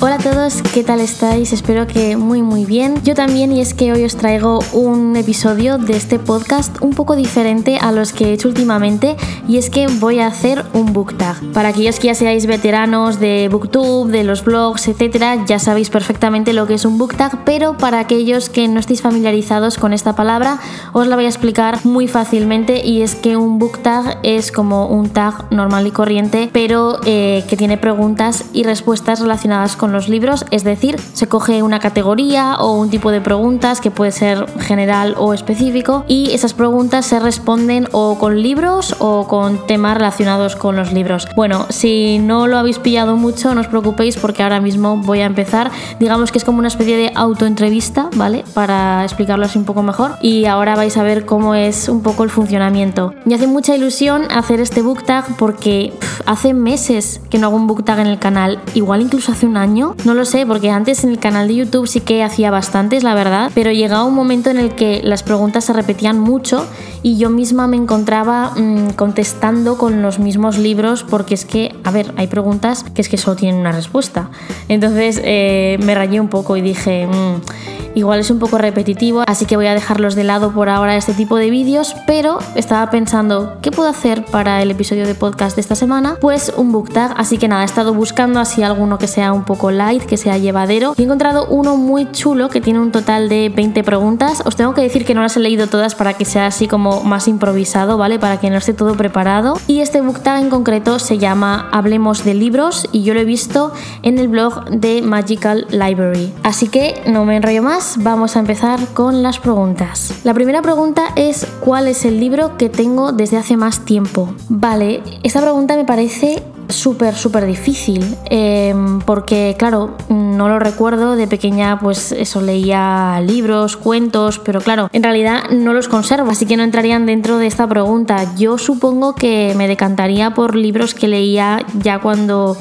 Hola a todos, ¿qué tal estáis? Espero que muy muy bien. Yo también y es que hoy os traigo un episodio de este podcast un poco diferente a los que he hecho últimamente y es que voy a hacer un book tag. Para aquellos que ya seáis veteranos de booktube, de los blogs, etcétera, ya sabéis perfectamente lo que es un book tag, pero para aquellos que no estéis familiarizados con esta palabra, os la voy a explicar muy fácilmente y es que un book tag es como un tag normal y corriente, pero eh, que tiene preguntas y respuestas relacionadas con los libros, es decir, se coge una categoría o un tipo de preguntas que puede ser general o específico y esas preguntas se responden o con libros o con temas relacionados con los libros. Bueno, si no lo habéis pillado mucho, no os preocupéis porque ahora mismo voy a empezar. Digamos que es como una especie de autoentrevista, ¿vale? Para explicarlo así un poco mejor y ahora vais a ver cómo es un poco el funcionamiento. Me hace mucha ilusión hacer este book tag porque hace meses que no hago un book tag en el canal, igual incluso hace un año no lo sé, porque antes en el canal de YouTube sí que hacía bastantes, la verdad, pero llegaba un momento en el que las preguntas se repetían mucho y yo misma me encontraba mm, contestando con los mismos libros porque es que, a ver, hay preguntas que es que solo tienen una respuesta. Entonces eh, me rayé un poco y dije... Mm, igual es un poco repetitivo, así que voy a dejarlos de lado por ahora este tipo de vídeos, pero estaba pensando, ¿qué puedo hacer para el episodio de podcast de esta semana? Pues un book tag, así que nada, he estado buscando así alguno que sea un poco light, que sea llevadero, y he encontrado uno muy chulo que tiene un total de 20 preguntas. Os tengo que decir que no las he leído todas para que sea así como más improvisado, ¿vale? Para que no esté todo preparado. Y este book tag en concreto se llama Hablemos de libros y yo lo he visto en el blog de Magical Library. Así que no me enrollo más vamos a empezar con las preguntas. La primera pregunta es ¿cuál es el libro que tengo desde hace más tiempo? Vale, esta pregunta me parece súper, súper difícil, em, porque claro, no lo recuerdo, de pequeña pues eso leía libros, cuentos, pero claro, en realidad no los conservo, así que no entrarían dentro de esta pregunta. Yo supongo que me decantaría por libros que leía ya cuando,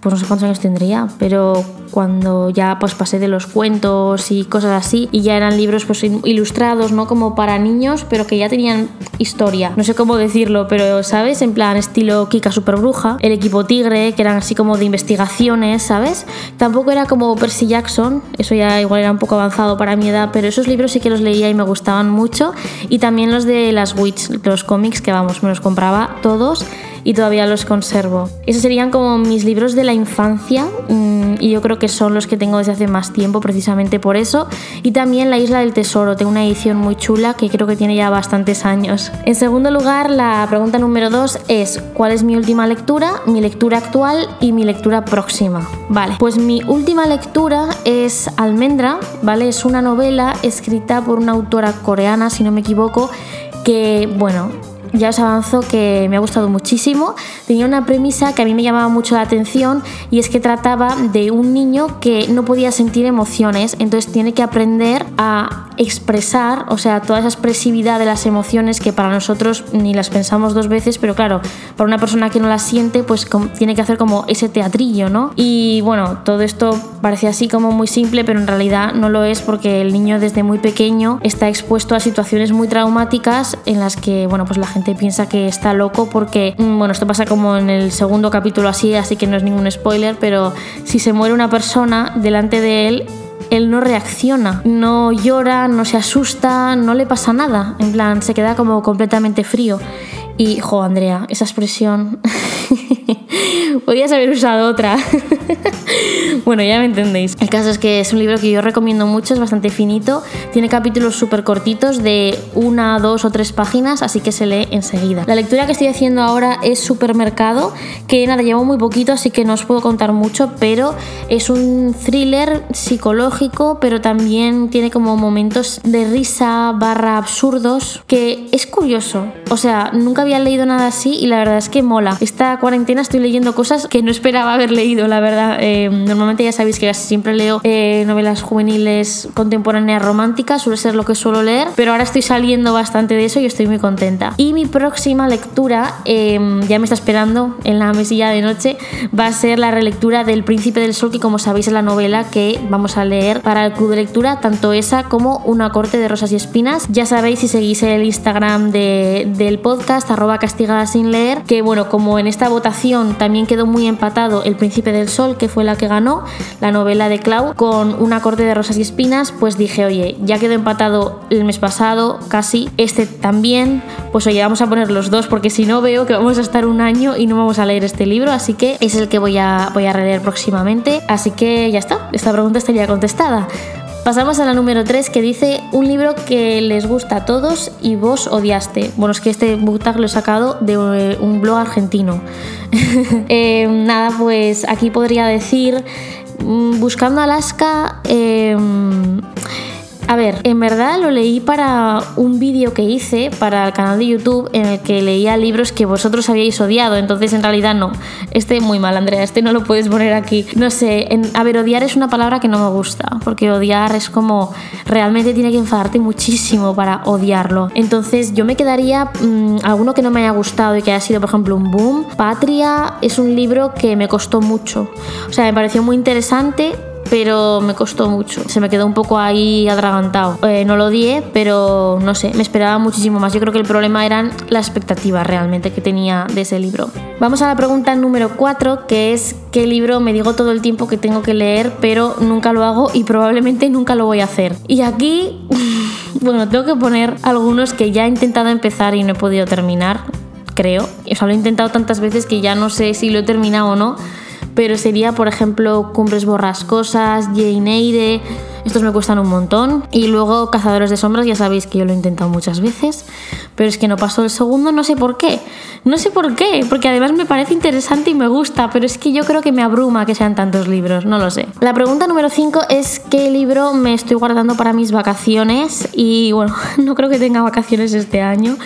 pues no sé cuántos años tendría, pero cuando ya pues pasé de los cuentos y cosas así y ya eran libros pues ilustrados, ¿no? Como para niños, pero que ya tenían historia. No sé cómo decirlo, pero ¿sabes? En plan estilo Kika Super Bruja, el equipo Tigre, que eran así como de investigaciones, ¿sabes? Tampoco era como Percy Jackson, eso ya igual era un poco avanzado para mi edad, pero esos libros sí que los leía y me gustaban mucho y también los de las Witch, los cómics que vamos, me los compraba todos y todavía los conservo. Esos serían como mis libros de la infancia mm, y yo creo que son los que tengo desde hace más tiempo precisamente por eso. Y también La Isla del Tesoro, tengo una edición muy chula que creo que tiene ya bastantes años. En segundo lugar, la pregunta número dos es ¿cuál es mi última lectura, mi lectura actual y mi lectura próxima? Vale, pues mi última lectura es Almendra, ¿vale? Es una novela escrita por una autora coreana, si no me equivoco, que, bueno, ya os avanzo que me ha gustado muchísimo. Tenía una premisa que a mí me llamaba mucho la atención y es que trataba de un niño que no podía sentir emociones, entonces tiene que aprender a expresar, o sea, toda esa expresividad de las emociones que para nosotros ni las pensamos dos veces, pero claro, para una persona que no las siente, pues tiene que hacer como ese teatrillo, ¿no? Y bueno, todo esto parece así como muy simple, pero en realidad no lo es porque el niño desde muy pequeño está expuesto a situaciones muy traumáticas en las que, bueno, pues la gente piensa que está loco porque, mm, bueno, esto pasa como en el segundo capítulo así, así que no es ningún spoiler, pero si se muere una persona delante de él, él no reacciona, no llora, no se asusta, no le pasa nada, en plan, se queda como completamente frío. Y, jo, Andrea, esa expresión. Podrías haber usado otra. bueno, ya me entendéis. El caso es que es un libro que yo recomiendo mucho, es bastante finito. Tiene capítulos súper cortitos de una, dos o tres páginas, así que se lee enseguida. La lectura que estoy haciendo ahora es Supermercado, que nada, llevo muy poquito, así que no os puedo contar mucho, pero es un thriller psicológico, pero también tiene como momentos de risa barra absurdos, que es curioso. O sea, nunca había leído nada así y la verdad es que mola. Cuarentena estoy leyendo cosas que no esperaba haber leído, la verdad. Eh, normalmente ya sabéis que siempre leo eh, novelas juveniles contemporáneas románticas, suele ser lo que suelo leer, pero ahora estoy saliendo bastante de eso y estoy muy contenta. Y mi próxima lectura, em, ya me está esperando en la mesilla de noche, va a ser la relectura del Príncipe del Sol, que como sabéis es la novela que vamos a leer para el club de lectura, tanto esa como Una corte de rosas y espinas. Ya sabéis si seguís el Instagram del podcast, arroba castigada sin leer, que bueno, como en esta votación también quedó muy empatado El Príncipe del Sol, que fue la que ganó, la novela de Clau, con Una corte de rosas y espinas, pues dije, oye, ya quedó empatado el mes pasado, casi, este también, pues oye, vamos a poner los dos, porque si no veo que vamos a estar un año y no vamos a leer este libro, así que es el que voy a, voy a releer próximamente. Así que ya está, esta pregunta estaría contestada. Pasamos a la número 3 que dice un libro que les gusta a todos y vos odiaste. Bueno, es que este book lo he sacado de eh, un blog argentino. Eh, nada, pues aquí podría decir, mm, buscando Alaska, eh, a ver, en verdad lo leí para un vídeo que hice para el canal de YouTube en el que leía libros que vosotros habíais odiado, entonces en realidad no. Este muy mal, Andrea, este no lo puedes poner aquí. No sé, a ver, odiar es una palabra que no me gusta, porque odiar es como realmente tiene que enfadarte muchísimo para odiarlo. Entonces yo me quedaría mm, alguno que no me haya gustado y que haya sido, por ejemplo, un boom. Patria es un libro que me costó mucho. O sea, me pareció muy interesante pero me costó mucho. Se me quedó un poco ahí adragantado. Eh, no lo odié, pero no sé, me esperaba muchísimo más. Yo creo que el problema eran las expectativas realmente que tenía de ese libro. Vamos a la pregunta número 4, que es qué libro me digo todo el tiempo que tengo que leer, pero nunca lo hago y probablemente nunca lo voy a hacer. Y aquí, bueno, tengo que poner algunos que ya he intentado empezar y no he podido terminar, creo. O sea, lo he intentado tantas veces que ya no sé si lo he terminado o no pero sería, por ejemplo, Cumbres Borrascosas, Jane Eyre, estos me cuestan un montón. Y luego Cazadores de Sombras, ya sabéis que yo lo he intentado muchas veces, pero es que no pasó el segundo, no sé por qué. No sé por qué, porque además me parece interesante y me gusta, pero es que yo creo que me abruma que sean tantos libros, no lo sé. La pregunta número 5 es qué libro me estoy guardando para mis vacaciones y bueno, no creo que tenga vacaciones este año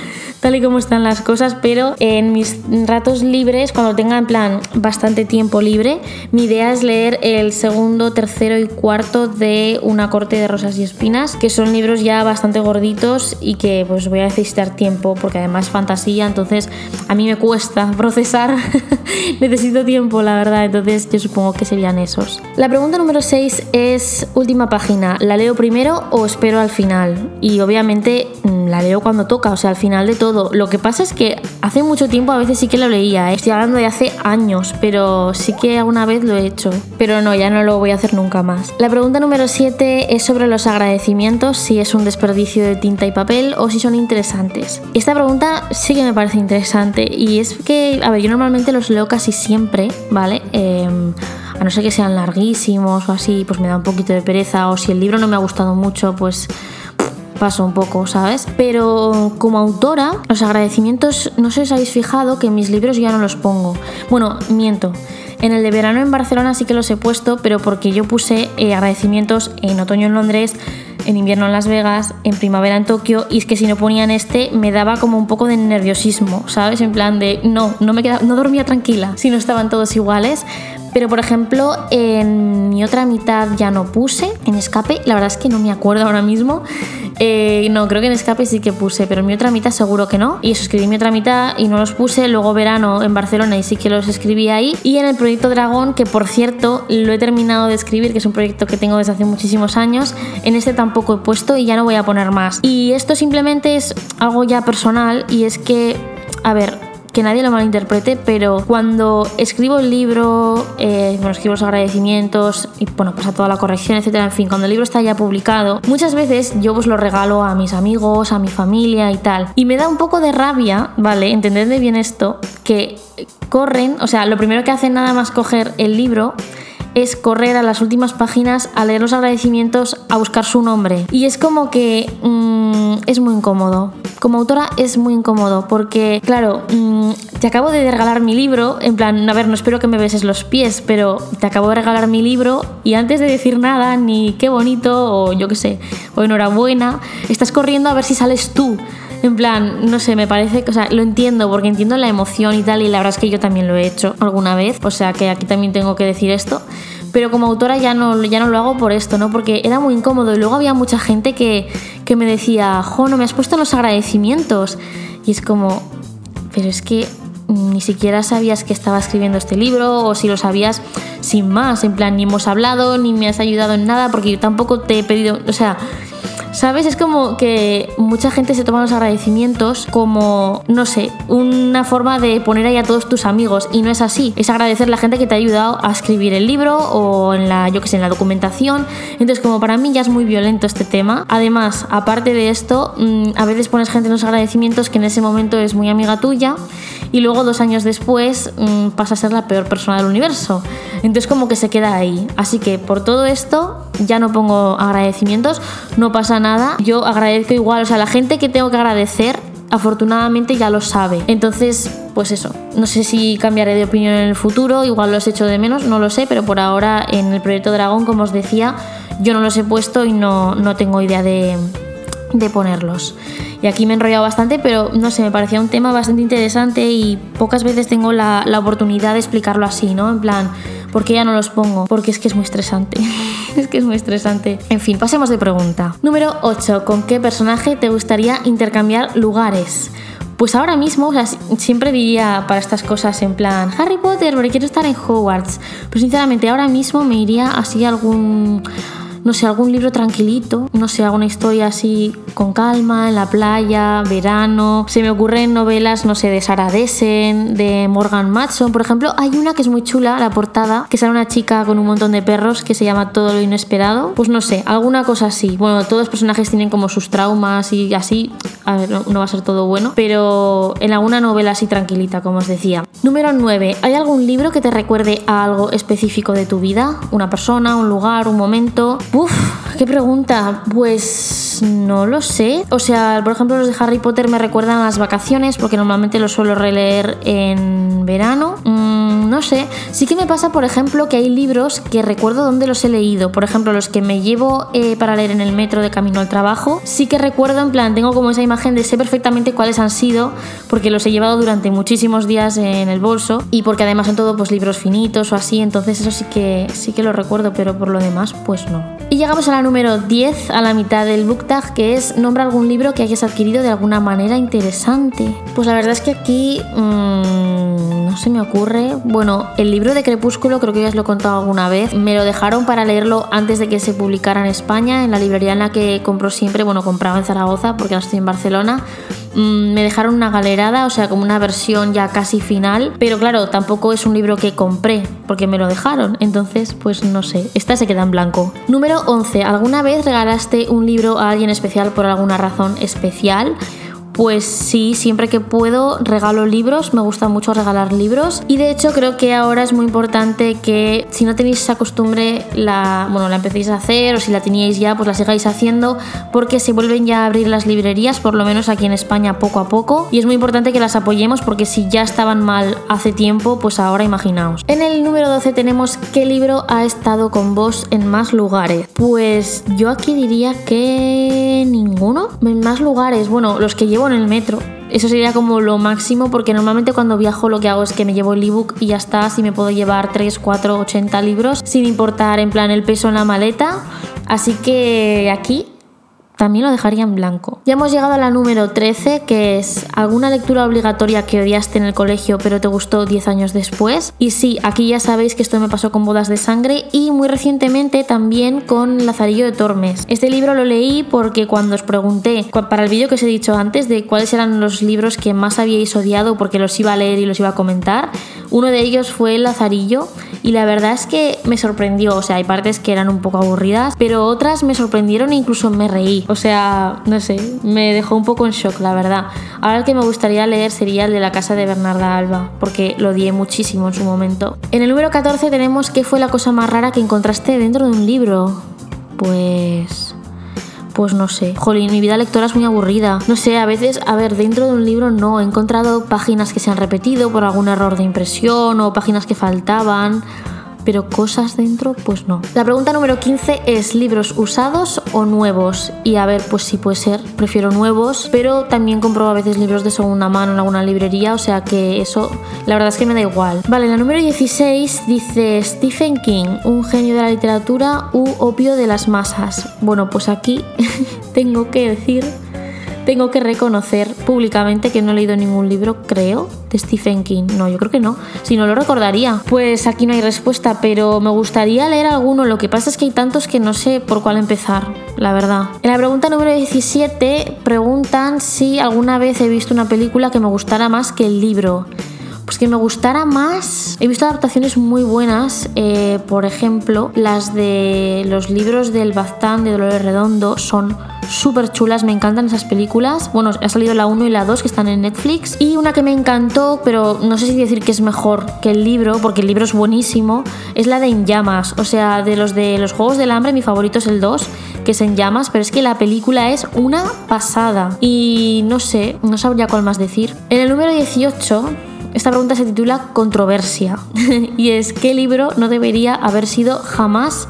tal y como están las cosas, pero en mis ratos libres, cuando tenga en plan bastante tiempo libre, mi idea es leer el segundo, tercero y cuarto de Una corte de rosas y espinas, que son libros ya bastante gorditos y que pues voy a necesitar tiempo porque además es fantasía, entonces a mí me cuesta procesar, necesito tiempo la verdad, entonces yo supongo que serían esos. La pregunta número 6 es última página, ¿la leo primero o espero al final? Y obviamente mm, la leo cuando toca, o sea, al final de todo lo que pasa es que hace mucho tiempo a veces sí que lo leía, ¿eh? estoy hablando de hace años, pero sí que alguna vez lo he hecho. Pero no, ya no lo voy a hacer nunca más. La pregunta número 7 es sobre los agradecimientos, si es un desperdicio de tinta y papel o si son interesantes. Esta pregunta sí que me parece interesante y es que, a ver, yo normalmente los leo casi siempre, ¿vale? Em, a no ser que sean larguísimos o así, pues me da un poquito de pereza o si el libro no me ha gustado mucho, pues paso un poco, ¿sabes? Pero como autora, los agradecimientos, no sé si os habéis fijado que en mis libros ya no los pongo. Bueno, miento. En el de verano en Barcelona sí que los he puesto, pero porque yo puse eh, agradecimientos en otoño en Londres, en invierno en Las Vegas, en primavera en Tokio, y es que si no ponían este me daba como un poco de nerviosismo, ¿sabes? En plan de no, no me quedaba, no dormía tranquila si no estaban todos iguales. Pero por ejemplo, en mi otra mitad ya no puse, en escape, la verdad es que no me acuerdo ahora mismo. Eh, no, creo que en escape sí que puse, pero en mi otra mitad seguro que no. Y eso escribí mi otra mitad y no los puse. Luego verano en Barcelona y sí que los escribí ahí. Y en el proyecto Dragón, que por cierto lo he terminado de escribir, que es un proyecto que tengo desde hace muchísimos años, en este tampoco he puesto y ya no voy a poner más. Y esto simplemente es algo ya personal y es que, a ver, que nadie lo malinterprete, pero cuando escribo el libro, eh, bueno, escribo los agradecimientos y bueno, pasa toda la corrección, etcétera, en fin, cuando el libro está ya publicado, muchas veces yo pues lo regalo a mis amigos, a mi familia y tal. Y me da un poco de rabia, ¿vale? Entendedme bien esto, que corren, o sea, lo primero que hacen nada más coger el libro es correr a las últimas páginas a leer los agradecimientos, a buscar su nombre. Y es como que mm, es muy incómodo. Como autora es muy incómodo porque, claro, mm, te acabo de regalar mi libro, en plan, a ver, no espero que me beses los pies, pero te acabo de regalar mi libro y antes de decir nada, ni qué bonito, o yo qué sé, o enhorabuena, estás corriendo a ver si sales tú En plan, no sé, me parece, o sea, lo entiendo porque entiendo la emoción y tal, y la verdad es que yo también lo he hecho alguna vez, o sea que aquí también tengo que decir esto. Pero como autora ya no, ya no lo hago por esto, ¿no? Porque era muy incómodo y luego había mucha gente que, que me decía, jo, no me has puesto los agradecimientos. Y es como, pero es que ni siquiera sabías que estaba escribiendo este libro o si lo sabías sin más, en plan, ni hemos hablado, ni me has ayudado en nada, porque yo tampoco te he pedido, o sea, ¿Sabes? Es como que mucha gente se toma los agradecimientos como, no sé, una forma de poner ahí a todos tus amigos y no es así. Es agradecer a la gente que te ha ayudado a escribir el libro o en la, yo que sé, en la documentación. Entonces, como para mí ya es muy violento este tema. Además, aparte de esto, mm, a veces pones gente en los agradecimientos que en ese momento es muy amiga tuya y luego dos años después mm, pasa a ser la peor persona del universo. Entonces como que se queda ahí. Así que por todo esto ya no pongo agradecimientos, no pasa nada. Yo agradezco igual, o sea, la gente que tengo que agradecer afortunadamente ya lo sabe. Entonces, pues eso, no sé si cambiaré de opinión en el futuro, igual los hecho de menos, no lo sé, pero por ahora en el proyecto Dragón, como os decía, yo no los he puesto y no, no tengo idea de, de ponerlos. Y aquí me he enrollado bastante, pero no sé, me parecía un tema bastante interesante y pocas veces tengo la, la oportunidad de explicarlo así, ¿no? En plan, ¿por qué ya no los pongo? Porque es que es muy estresante. es que es muy estresante. En fin, pasemos de pregunta. Número 8. ¿Con qué personaje te gustaría intercambiar lugares? Pues ahora mismo, o sea, siempre diría para estas cosas en plan Harry Potter, porque quiero estar en Hogwarts. Pero sinceramente, ahora mismo me iría así algún no sé, algún libro tranquilito, no sé, alguna historia así con calma, en la playa, verano. Se me ocurren novelas, no sé, de Sarah Dessen, de Morgan Matson, por ejemplo. Hay una que es muy chula, la portada, que sale una chica con un montón de perros que se llama Todo lo Inesperado. Pues no sé, alguna cosa así. Bueno, todos los personajes tienen como sus traumas y así. A ver, no, va a ser todo bueno, pero en alguna novela así tranquilita, como os decía. Número 9. ¿Hay algún libro que te recuerde a algo específico de tu vida? ¿Una persona, un lugar, un momento? Uf, qué pregunta. Pues no lo sé. O sea, por ejemplo, los de Harry Potter me recuerdan a las vacaciones porque normalmente los suelo releer en verano. No sé. Sí que me pasa, por ejemplo, que hay libros que recuerdo dónde los he leído. Por ejemplo, los que me llevo eh, para leer en el metro de camino al trabajo. Sí que recuerdo, en plan, tengo como esa imagen de sé perfectamente cuáles han sido porque los he llevado durante muchísimos días en el bolso y porque además son todos pues, libros finitos o así. Entonces eso sí que, sí que lo recuerdo, pero por lo demás, pues no. Llegamos a la número 10, a la mitad del book tag, que es nombra algún libro que hayas adquirido de alguna manera interesante. Pues la verdad es que aquí mmm, no se me ocurre. Bueno, el libro de Crepúsculo creo que ya os lo he contado alguna vez. Me lo dejaron para leerlo antes de que se publicara en España, en la librería en la que compro siempre, bueno, compraba en Zaragoza porque ahora estoy en Barcelona. Mm, me dejaron una galerada, o sea, como una versión ya casi final, pero claro, tampoco es un libro que compré porque me lo dejaron, entonces pues no sé, esta se queda en blanco. Número 11. ¿Alguna vez regalaste un libro a alguien especial por alguna razón especial? Pues sí, siempre que puedo regalo libros, me gusta mucho regalar libros y de hecho creo que ahora es muy importante que si no tenéis esa costumbre la, bueno, la empecéis a hacer o si la teníais ya pues la sigáis haciendo porque se vuelven ya a abrir las librerías, por lo menos aquí en España poco a poco y es muy importante que las apoyemos porque si ya estaban mal hace tiempo, pues ahora imaginaos. En el número 12 tenemos qué libro ha estado con vos en más lugares. Pues yo aquí diría que ninguno. En más lugares, bueno, los que llevo el metro. Eso sería como lo máximo porque normalmente cuando viajo lo que hago es que me llevo el ebook y ya está, así me puedo llevar 3, 4, 80 libros sin importar en plan el peso en la maleta. Así que aquí también lo dejaría en blanco. Ya hemos llegado a la número 13, que es alguna lectura obligatoria que odiaste en el colegio pero te gustó 10 años después. Y sí, aquí ya sabéis que esto me pasó con Bodas de Sangre y muy recientemente también con Lazarillo de Tormes. Este libro lo leí porque cuando os pregunté, para el vídeo que os he dicho antes, de cuáles eran los libros que más habíais odiado porque los iba a leer y los iba a comentar, uno de ellos fue Lazarillo y la verdad es que me sorprendió, o sea, hay partes que eran un poco aburridas, pero otras me sorprendieron e incluso me reí. O sea, no sé, me dejó un poco en shock, la verdad. Ahora el que me gustaría leer sería el de la casa de Bernarda Alba, porque lo odié muchísimo en su momento. En el número 14 tenemos qué fue la cosa más rara que encontraste dentro de un libro. Pues pues no sé. Jolín, mi vida lectora es muy aburrida. No sé, a veces, a ver, dentro de un libro no, he encontrado páginas que se han repetido por algún error de impresión o páginas que faltaban pero cosas dentro, pues no. La pregunta número 15 es libros usados o nuevos. Y a ver, pues sí puede ser, prefiero nuevos, pero también compro a veces libros de segunda mano en alguna librería, o sea que eso la verdad es que me da igual. Vale, la número 16 dice Stephen King, un genio de la literatura u opio de las masas. Bueno, pues aquí tengo que decir tengo que reconocer públicamente que no he leído ningún libro, creo, de Stephen King. No, yo creo que no. Si no lo recordaría. Pues aquí no hay respuesta, pero me gustaría leer alguno. Lo que pasa es que hay tantos que no sé por cuál empezar, la verdad. En la pregunta número 17 preguntan si alguna vez he visto una película que me gustara más que el libro. Pues que me gustara más. He visto adaptaciones muy buenas, eh, por ejemplo, las de los libros del Baztán de Dolores Redondo son súper chulas, me encantan esas películas. Bueno, ha salido la 1 y la 2 que están en Netflix. Y una que me encantó, pero no sé si decir que es mejor que el libro, porque el libro es buenísimo, es la de En Llamas. O sea, de los de los Juegos del Hambre, mi favorito es el 2, que es En Llamas, pero es que la película es una pasada. Y no sé, no sabría cuál más decir. En el número 18 esta pregunta se titula Controversia y es ¿qué libro no debería haber sido jamás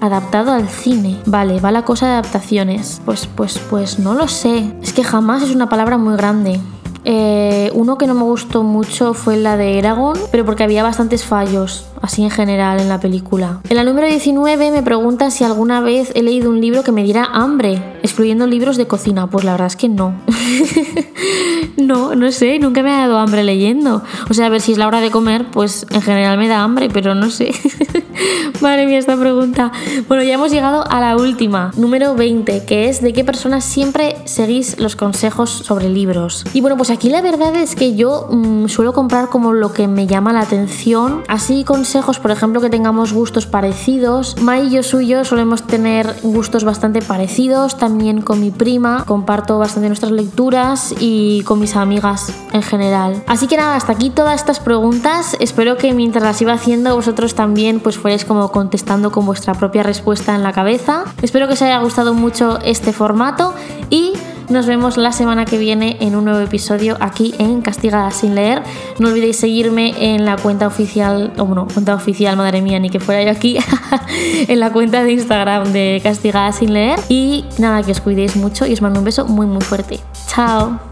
adaptado al cine? Vale, va la cosa de adaptaciones. Pues, pues, pues no lo sé. Es que jamás es una palabra muy grande. Eh, uno que no me gustó mucho fue la de Eragon, pero porque había bastantes fallos, así en general, en la película. En la número 19 me pregunta si alguna vez he leído un libro que me diera hambre, excluyendo libros de cocina. Pues la verdad es que no. no, no sé, nunca me ha dado hambre leyendo. O sea, a ver si es la hora de comer, pues en general me da hambre, pero no sé. Madre mía, esta pregunta. Bueno, ya hemos llegado a la última, número 20, que es de qué personas siempre seguís los consejos sobre libros. Y bueno, pues aquí la verdad es que yo mm, suelo comprar como lo que me llama la atención. Así consejos, por ejemplo, que tengamos gustos parecidos. Mai y yo suyo solemos tener gustos bastante parecidos. También con mi prima comparto bastante nuestras lecturas y con mis amigas en general. Así que nada, hasta aquí todas estas preguntas. Espero que mientras las iba haciendo vosotros también pues fuerais como contestando con vuestra propia respuesta en la cabeza. Espero que os haya gustado mucho este formato y nos vemos la semana que viene en un nuevo episodio aquí en Castigada sin leer. No olvidéis seguirme en la cuenta oficial, o bueno, cuenta oficial, madre mía, ni que fuera yo aquí, en la cuenta de Instagram de Castigada sin leer. Y nada, que os cuidéis mucho y os mando un beso muy muy fuerte. Chao.